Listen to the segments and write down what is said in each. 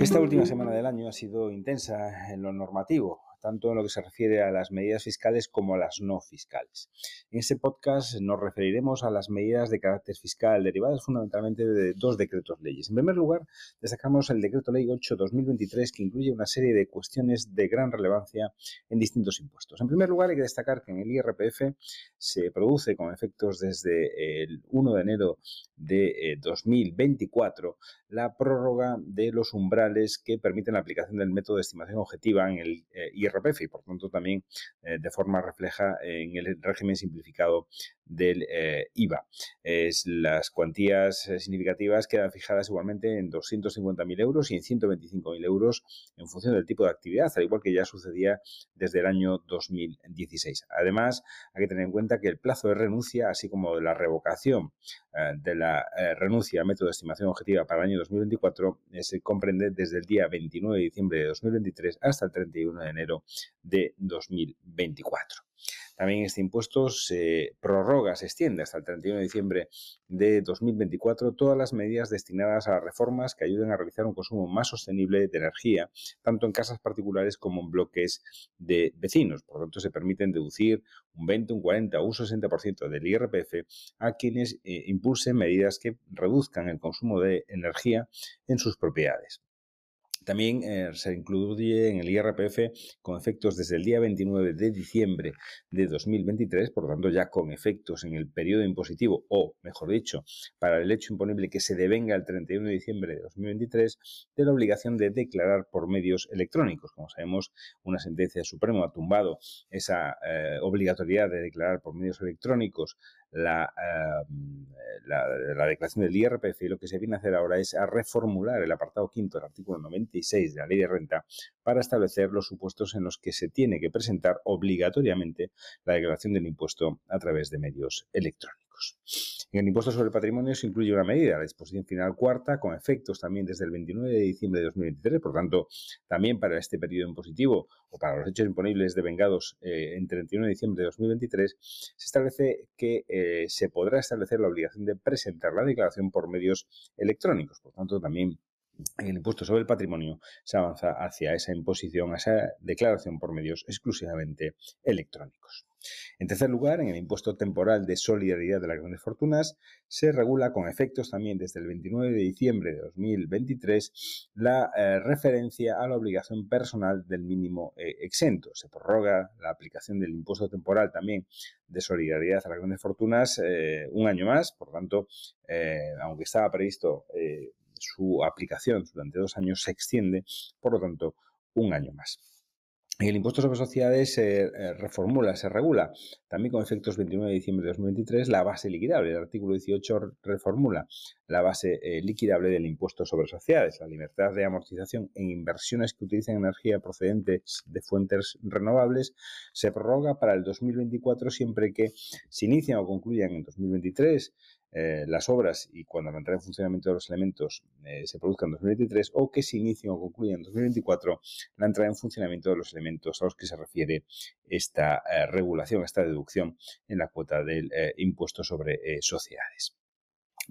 Esta última semana del año ha sido intensa en lo normativo tanto en lo que se refiere a las medidas fiscales como a las no fiscales. En este podcast nos referiremos a las medidas de carácter fiscal derivadas fundamentalmente de dos decretos leyes. En primer lugar, destacamos el decreto ley 8-2023 que incluye una serie de cuestiones de gran relevancia en distintos impuestos. En primer lugar, hay que destacar que en el IRPF se produce con efectos desde el 1 de enero de 2024 eh, la prórroga de los umbrales que permiten la aplicación del método de estimación objetiva en el IRPF y por tanto también eh, de forma refleja en el régimen simplificado del eh, IVA. Es, las cuantías eh, significativas quedan fijadas igualmente en 250.000 euros y en 125.000 euros en función del tipo de actividad, al igual que ya sucedía desde el año 2016. Además, hay que tener en cuenta que el plazo de renuncia, así como de la revocación de la renuncia a método de estimación objetiva para el año 2024, se comprende desde el día 29 de diciembre de 2023 hasta el 31 de enero de 2024. También este impuesto se prorroga, se extiende hasta el 31 de diciembre de 2024 todas las medidas destinadas a reformas que ayuden a realizar un consumo más sostenible de energía, tanto en casas particulares como en bloques de vecinos. Por lo tanto, se permiten deducir un 20, un 40 o un 60% del IRPF a quienes eh, impulsen medidas que reduzcan el consumo de energía en sus propiedades. También eh, se incluye en el IRPF con efectos desde el día 29 de diciembre de 2023, por lo tanto ya con efectos en el periodo impositivo o, mejor dicho, para el hecho imponible que se devenga el 31 de diciembre de 2023, de la obligación de declarar por medios electrónicos. Como sabemos, una sentencia del Supremo ha tumbado esa eh, obligatoriedad de declarar por medios electrónicos la, em, la, la, declaración del IRPF y lo que se viene a hacer ahora es a reformular el apartado quinto del artículo 96 de la ley de renta para establecer los supuestos en los que se tiene que presentar obligatoriamente la declaración del impuesto a través de medios electrónicos. En el impuesto sobre el patrimonio se incluye una medida, la disposición final cuarta, con efectos también desde el 29 de diciembre de 2023, por tanto, también para este periodo impositivo o para los hechos imponibles devengados eh, en 31 de diciembre de 2023, se establece que eh, se podrá establecer la obligación de presentar la declaración por medios electrónicos. Por tanto, también el impuesto sobre el patrimonio se avanza hacia esa imposición, a esa declaración por medios exclusivamente electrónicos. En tercer lugar, en el impuesto temporal de solidaridad de las grandes fortunas, se regula con efectos también desde el 29 de diciembre de 2023 la eh, referencia a la obligación personal del mínimo eh, exento. Se prorroga la aplicación del impuesto temporal también de solidaridad a las grandes fortunas eh, un año más, por tanto, aunque estaba previsto su aplicación durante dos años, se extiende, por lo tanto, un año más. El impuesto sobre sociedades se eh, reformula, se regula, también con efectos 29 de diciembre de 2023, la base liquidable. El artículo 18 reformula la base eh, liquidable del impuesto sobre sociedades. La libertad de amortización en inversiones que utilicen energía procedentes de fuentes renovables se prorroga para el 2024 siempre que se inician o concluyan en 2023 eh, las obras y cuando la entrada en funcionamiento de los elementos eh, se produzca en 2023 o que se inicie o concluya en 2024 la entrada en funcionamiento de los elementos a los que se refiere esta eh, regulación, esta deducción en la cuota del impuesto sobre sociedades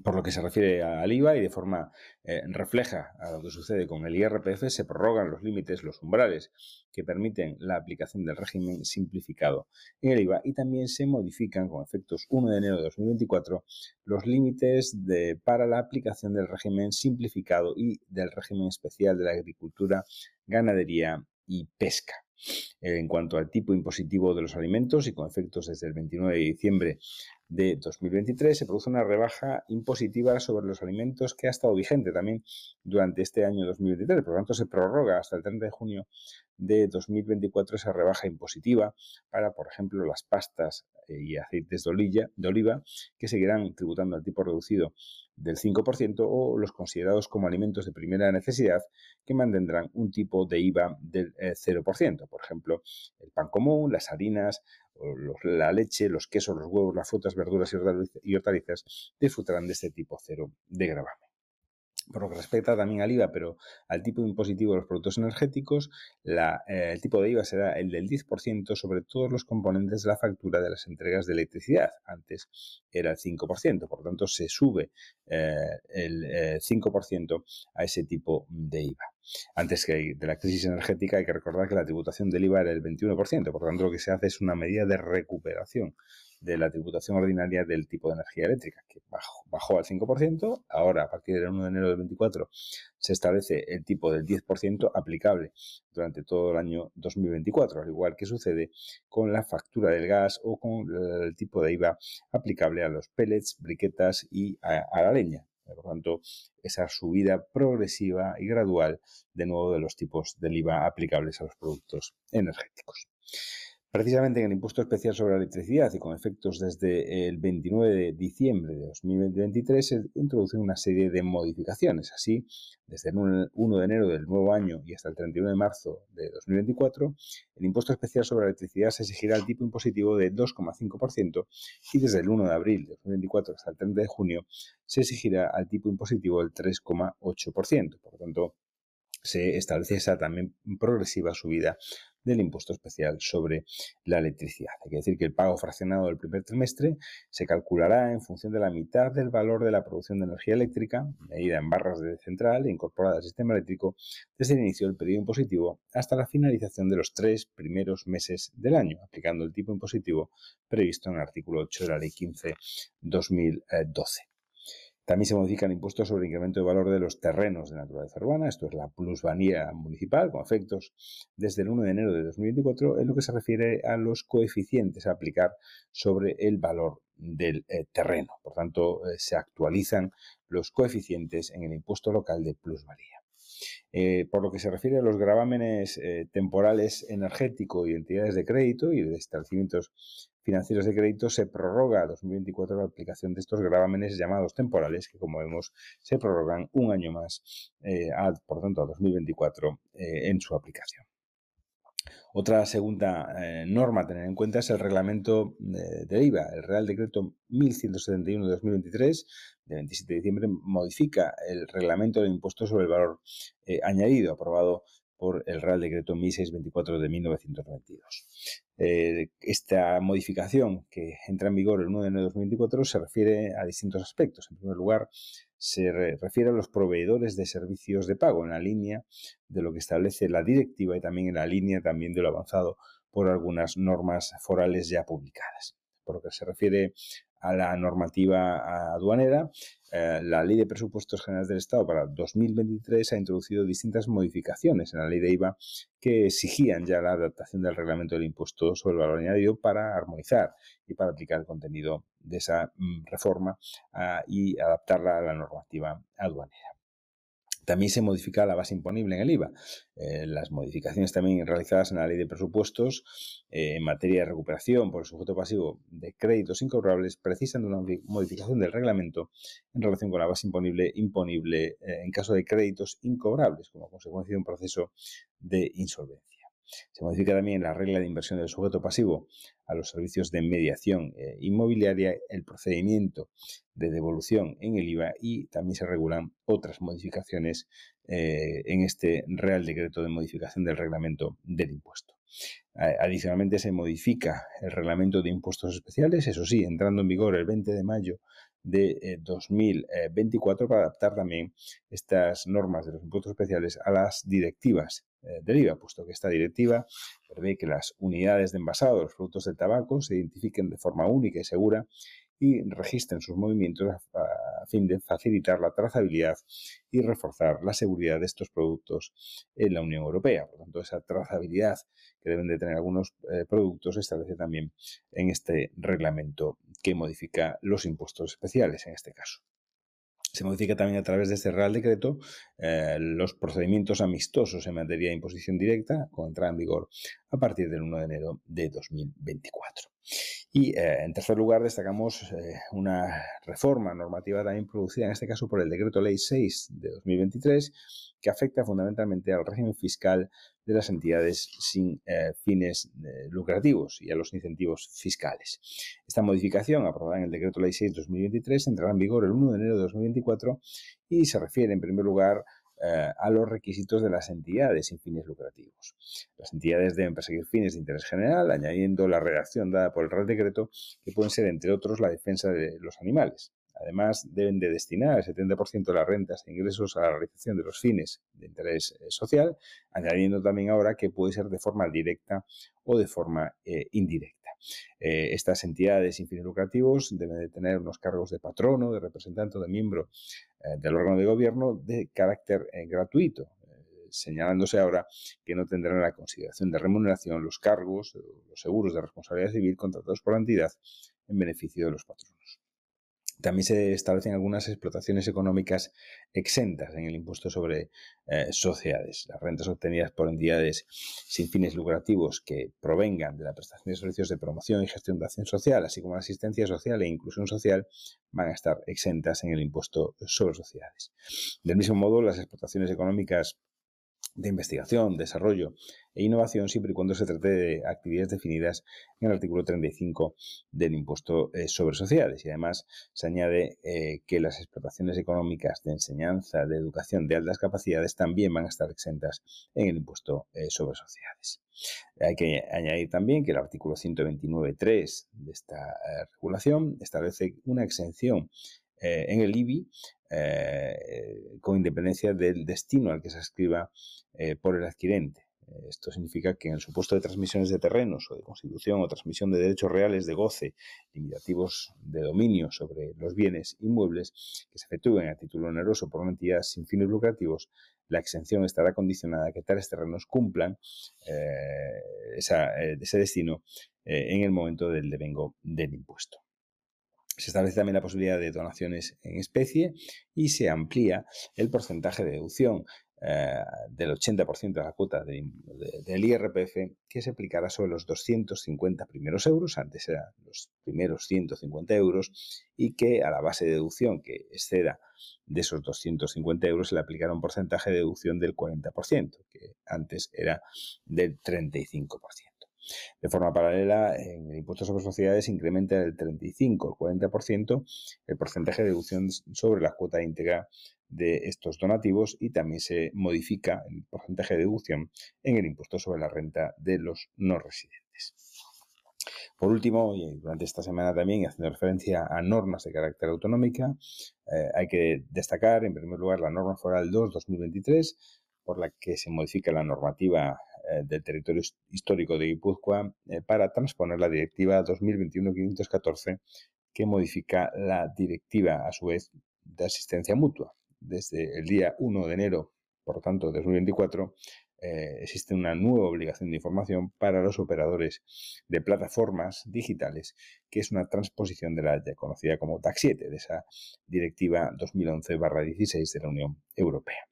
por lo que se refiere al IVA y de forma eh, refleja a lo que sucede con el IRPF, se prorrogan los límites, los umbrales que permiten la aplicación del régimen simplificado en el IVA y también se modifican con efectos 1 de enero de 2024 los límites para la aplicación del régimen simplificado y del régimen especial de la agricultura, ganadería y pesca. En cuanto al tipo impositivo de los alimentos y con efectos desde el 29 de diciembre de 2023 se produce una rebaja impositiva sobre los alimentos que ha estado vigente también durante este año 2023. Por lo tanto, se prorroga hasta el 30 de junio de 2024 esa rebaja impositiva para, por ejemplo, las pastas eh, y aceites de, de oliva que seguirán tributando al tipo reducido del 5% o los considerados como alimentos de primera necesidad que mantendrán un tipo de IVA del 0%. Eh, por ejemplo, el pan común, las harinas, la leche, los quesos, los huevos, las frutas, verduras y hortalizas disfrutarán de este tipo cero de gravamen. Por lo que respecta también al IVA, pero al tipo impositivo de los productos energéticos, eh, el tipo de IVA será el del 10% sobre todos los componentes de la factura de las entregas de electricidad. Antes era el 5%, por lo tanto se sube eh, el 5% eh, a ese tipo de IVA. Antes que de la crisis energética hay que recordar que la tributación del IVA era el 21%, por tanto lo que se hace es una medida de recuperación de la tributación ordinaria del tipo de energía eléctrica, que bajó, al 5%, ahora a partir del 1 de enero del 24 se establece el tipo del 10% aplicable durante todo el año 2024, al igual que sucede con la factura del gas o con el tipo de IVA aplicable a los pellets, briquetas y a, a la leña. Por tanto, esa subida progresiva y gradual de nuevo de los tipos del IVA aplicables a los productos energéticos. Precisamente en el impuesto especial sobre la electricidad y con efectos desde el 29 de diciembre de 2023 se introducen una serie de modificaciones. Así, desde el 1 de enero del nuevo año y hasta el 31 de marzo de 2024, el impuesto especial sobre la electricidad se exigirá el tipo impositivo de 2,5% y desde el 1 de abril de 2024 hasta el 30 de junio se exigirá al tipo impositivo del 3,8%. Por lo tanto, se establece esa también progresiva subida del impuesto especial sobre la electricidad. Hay que decir que el pago fraccionado del primer trimestre se calculará en función de la mitad del valor de la producción de energía eléctrica, medida en barras de central e incorporada al sistema eléctrico desde el inicio del periodo impositivo hasta la finalización de los tres primeros meses del año, aplicando el tipo impositivo previsto en el artículo 8 de la Ley 15-2012. También se modifica el impuesto sobre incremento de valor de los terrenos de naturaleza urbana, esto es la plusvalía municipal, con efectos desde el 1 de enero de 2024, en lo que se refiere a los coeficientes a aplicar sobre el valor del eh, terreno. Por tanto, eh, se actualizan los coeficientes en el impuesto local de plusvalía. Eh, por lo que se refiere a los gravámenes temporales energético y entidades de crédito y de establecimientos financieros de crédito se prorroga a 2024 la aplicación de estos gravámenes llamados temporales, que como vemos se prorrogan un año más, eh, por tanto a 2024 eh, en su aplicación. Otra segunda eh, norma a tener en cuenta es el reglamento de, IVA. El Real Decreto 1171 de 2023, de 27 de diciembre, modifica el reglamento del impuesto sobre el valor añadido, aprobado por el Real Decreto 1624 de 1992. Eh, esta modificación que entra en vigor el 1 de enero de 2024 se refiere a distintos aspectos. En primer lugar, se refiere a los proveedores de servicios de pago en la línea de lo que establece la directiva y también en la línea también de lo avanzado por algunas normas forales ya publicadas. Por lo que se refiere a la normativa aduanera, eh, la Ley de Presupuestos Generales del Estado para 2023 ha introducido distintas modificaciones en la ley de IVA que exigían ya la adaptación del reglamento del impuesto sobre el valor añadido para armonizar y para aplicar el contenido de esa mm, reforma ah, y adaptarla a la normativa aduanera. También se modifica la base imponible en el IVA. Eh, las modificaciones también realizadas en la ley de presupuestos eh, en materia de recuperación por el sujeto pasivo de créditos incobrables precisan de una modificación del reglamento en relación con la base imponible imponible eh, en caso de créditos incobrables como consecuencia de un proceso de insolvencia. Se modifica también la regla de inversión del sujeto pasivo a los servicios de mediación eh, inmobiliaria, el procedimiento de devolución en el IVA y también se regulan otras modificaciones eh, en este Real Decreto de Modificación del Reglamento del Impuesto. Adicionalmente se modifica el Reglamento de Impuestos Especiales, eso sí, entrando en vigor el 20 de mayo de 2024 eh, para adaptar también estas normas de los impuestos especiales a las directivas eh, del IVA, puesto que esta directiva prevé que las unidades de envasado de los productos del tabaco se identifiquen de forma única y segura y registren sus movimientos a, fin de facilitar la trazabilidad y reforzar la seguridad de estos productos en la Unión Europea. Por lo tanto, esa trazabilidad que deben de tener algunos eh, productos se establece también en este reglamento que modifica los impuestos especiales en este caso. Se modifica también a través de este Real Decreto eh, los procedimientos amistosos en materia de imposición directa, con entrada en vigor a partir del 1 de enero de 2024. Y eh, en tercer lugar destacamos eh, una reforma normativa también producida en este caso por el Decreto Ley 6 de 2023 que afecta fundamentalmente al régimen fiscal de las entidades sin eh, fines lucrativos y a los incentivos fiscales. Esta modificación, aprobada en el Decreto Ley 6 de 2023, entrará en vigor el 1 de enero de 2024 y se refiere en primer lugar eh, a los requisitos de las entidades sin fines lucrativos. Las entidades deben perseguir fines de interés general, añadiendo la redacción dada por el Real Decreto, que pueden ser, entre otros, la defensa de los animales. Además, deben de destinar el 70% de las rentas e ingresos a la realización de los fines de interés eh, social, añadiendo también ahora que puede ser de forma directa o de forma eh, indirecta. Eh, estas entidades sin fines lucrativos deben de tener unos cargos de patrono, de representante o de miembro del órgano de gobierno de carácter gratuito, señalándose ahora que no tendrán la consideración de remuneración los cargos, los seguros de responsabilidad civil contratados por la entidad en beneficio de los patronos. También se establecen algunas explotaciones económicas exentas en el impuesto sobre eh, sociedades. Las rentas obtenidas por entidades sin fines lucrativos que provengan de la prestación de servicios de promoción y gestión de acción social, así como la asistencia social e inclusión social, van a estar exentas en el impuesto sobre sociedades. Del mismo modo, las explotaciones económicas de investigación, desarrollo e innovación siempre y cuando se trate de actividades definidas en el artículo 35 del impuesto eh, sobre sociedades. Y además se añade eh, que las explotaciones económicas de enseñanza, de educación de altas capacidades también van a estar exentas en el impuesto eh, sobre sociedades. Hay que añadir también que el artículo 129.3 de esta regulación establece una exención en el IBI eh, con independencia del destino al que se escriba eh, por el adquirente. Esto significa que en el supuesto de transmisiones de terrenos o de constitución o transmisión de derechos reales de goce limitativos de dominio sobre los bienes inmuebles que se efectúen a título oneroso por una entidad sin fines lucrativos, la exención estará condicionada a que tales terrenos cumplan eh, ese destino en el momento del devengo del impuesto. Se establece también la posibilidad de donaciones en especie y se amplía el porcentaje de deducción eh, del 80% de la cuota del IRPF que se aplicará sobre los 250 primeros euros, antes eran los primeros 150 euros, y que a la base de deducción que exceda de esos 250 euros se le aplicará un porcentaje de deducción del 40%, que antes era del 35%. De forma paralela, en el impuesto sobre sociedades incrementa del 35 al 40% el porcentaje de deducción sobre la cuota íntegra de estos donativos y también se modifica el porcentaje de deducción en el impuesto sobre la renta de los no residentes. Por último, y durante esta semana también, haciendo referencia a normas de carácter autonómica, eh, hay que destacar, en primer lugar, la norma foral 2-2023, por la que se modifica la normativa del territorio histórico de Guipúzcoa eh, para transponer la directiva 2021-514 que modifica la directiva a su vez de asistencia mutua. Desde el día 1 de enero, por tanto, de 2024, eh, existe una nueva obligación de información para los operadores de plataformas digitales, que es una transposición de la ya conocida como TAC 7, de esa directiva 2011-16 de la Unión Europea.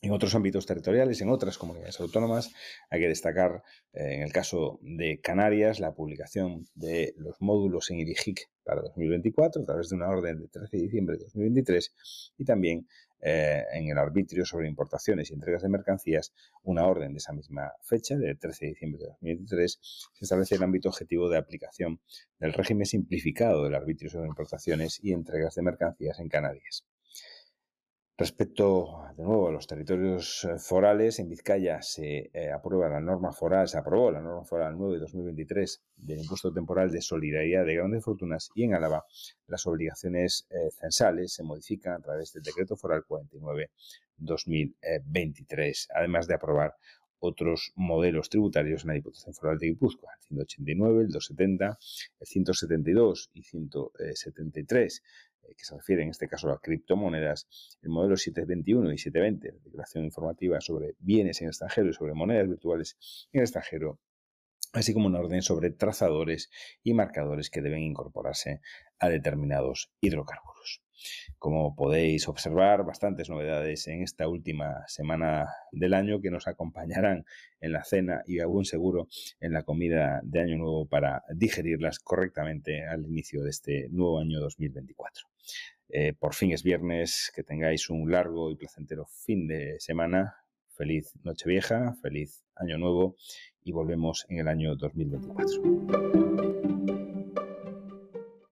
En otros ámbitos territoriales, en otras comunidades autónomas, hay que destacar, eh, en el caso de Canarias, la publicación de los módulos en IDIGIC para 2024 a través de una orden de 13 de diciembre de 2023 y también eh, en el arbitrio sobre importaciones y entregas de mercancías, una orden de esa misma fecha, de 13 de diciembre de 2023, se establece el ámbito objetivo de aplicación del régimen simplificado del arbitrio sobre importaciones y entregas de mercancías en Canarias. Respecto, de nuevo, a los territorios eh, forales, en Vizcaya se eh, aprueba la norma foral, se aprobó la norma foral 9 de 2023 del impuesto temporal de solidaridad de grandes fortunas y en Álava las obligaciones eh, censales se modifican a través del decreto foral 49 2023, además de aprobar otros modelos tributarios en la Diputación Foral de Guipúzcoa, el 189, el 270, el 172 y 173 eh, que se refiere en este caso a criptomonedas, el modelo 721 y 720, declaración informativa sobre bienes en extranjero y sobre monedas virtuales en extranjero, así como una orden sobre trazadores y marcadores que deben incorporarse a determinados hidrocarburos. Como podéis observar, bastantes novedades en esta última semana del año que nos acompañarán en la cena y aún seguro en la comida de Año Nuevo para digerirlas correctamente al inicio de este nuevo año 2024. Eh, por fin es viernes, que tengáis un largo y placentero fin de semana. Feliz Nochevieja, feliz Año Nuevo y volvemos en el año 2024.